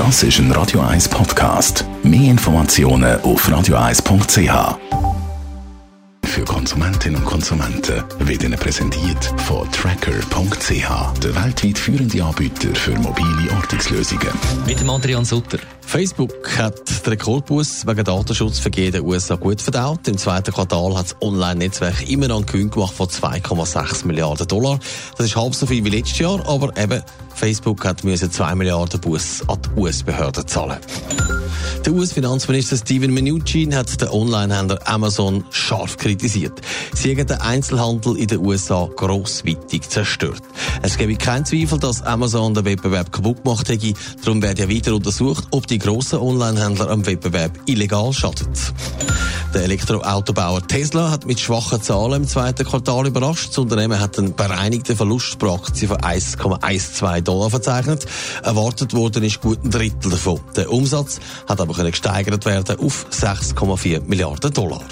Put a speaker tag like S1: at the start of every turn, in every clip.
S1: Das ist ein Radio 1 Podcast. Mehr Informationen auf radio1.ch. Für Konsumentinnen und Konsumenten wird Ihnen präsentiert von Tracker.ch, der weltweit führende Anbieter für mobile Ortungslösungen.
S2: Mit dem Adrian Sutter.
S3: Facebook hat den Rekordbus wegen Datenschutzvergehen in den USA gut verdaut. Im zweiten Quartal hat das Online-Netzwerk immer noch einen Gewinn gemacht von 2,6 Milliarden Dollar. Das ist halb so viel wie letztes Jahr, aber eben Facebook hat müssen 2 Milliarden Bus an die US-Behörden zahlen. Der US-Finanzminister Steven Mnuchin hat den Onlinehändler Amazon scharf kritisiert. Sie haben den Einzelhandel in den USA grossweitig zerstört. Es gebe keinen Zweifel, dass Amazon den Wettbewerb kaputt gemacht hätte. Darum wird ja weiter untersucht, ob die grossen Onlinehändler am Wettbewerb illegal schaden. Der Elektroautobauer Tesla hat mit schwachen Zahlen im zweiten Quartal überrascht. Das Unternehmen hat einen bereinigten Verlust pro Aktie von 1,12 Dollar verzeichnet. Erwartet worden ist gut ein Drittel davon. Der Umsatz hat aber gesteigert werden auf 6,4 Milliarden Dollar.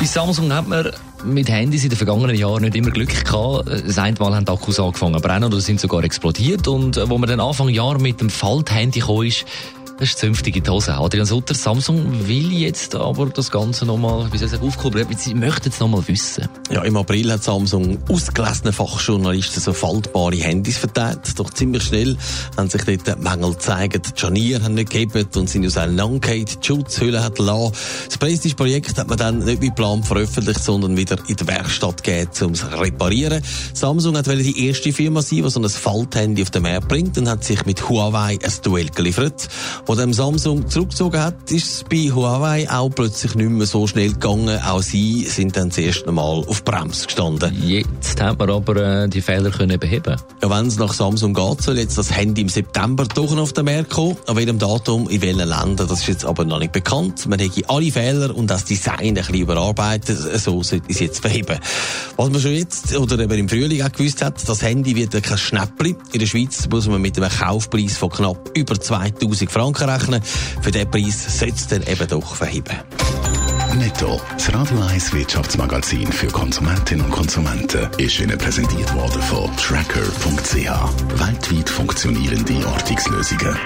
S2: Bei Samsung hat man mit Handys in den vergangenen Jahren nicht immer Glück gehabt. Das eine Mal haben die Akkus angefangen zu brennen oder sind sogar explodiert. Und äh, wo man dann Anfang Jahr mit dem Falthandy ist, das ist zünftig in die Hose. Adrian Sutter, Samsung will jetzt aber das Ganze nochmal, wie soll ich sagen. Sie möchten es nochmal wissen.
S3: Ja, im April hat Samsung ausgelesene Fachjournalisten so faltbare Handys verteilt. Doch ziemlich schnell haben sich dort Mängel gezeigt. Die Scharniere haben nicht gegeben und sind aus auseinandergefallen. Die Schutzhülle hat lassen. Das Prestige-Projekt hat man dann nicht wie Plan veröffentlicht, sondern wieder in die Werkstatt gegeben, um es zu reparieren. Samsung hat die erste Firma sein, die so ein Falthandy auf den Markt bringt und hat sich mit Huawei ein Duell geliefert. Wo dem Samsung zurückgezogen hat, ist es bei Huawei auch plötzlich nicht mehr so schnell gegangen. Auch sie sind dann das erste Mal auf Bremse gestanden.
S2: Jetzt haben wir aber äh, die Fehler können beheben.
S3: Ja, wenn es nach Samsung geht, soll jetzt das Handy im September doch noch auf den Markt kommen. An welchem Datum, in welchen Ländern, das ist jetzt aber noch nicht bekannt. Man hätte alle Fehler und das Design ein bisschen überarbeitet. So sollte es jetzt verheben. Was man schon jetzt oder eben im Frühling auch gewusst hat, das Handy wird kein Schnäppli. In der Schweiz muss man mit einem Kaufpreis von knapp über 2000 Franken Franken rechnen. Für diesen Preis sollte es eben doch verheben.
S1: Netto, das Radio 1 Wirtschaftsmagazin für Konsumentinnen und Konsumenten, ist Ihnen präsentiert worden von Tracker.ch. Weltweit funktionierende Ortungslösungen.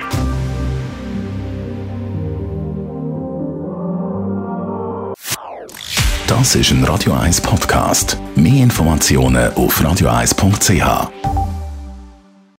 S1: Das ist ein Radio 1 Podcast. Mehr Informationen auf radio1.ch.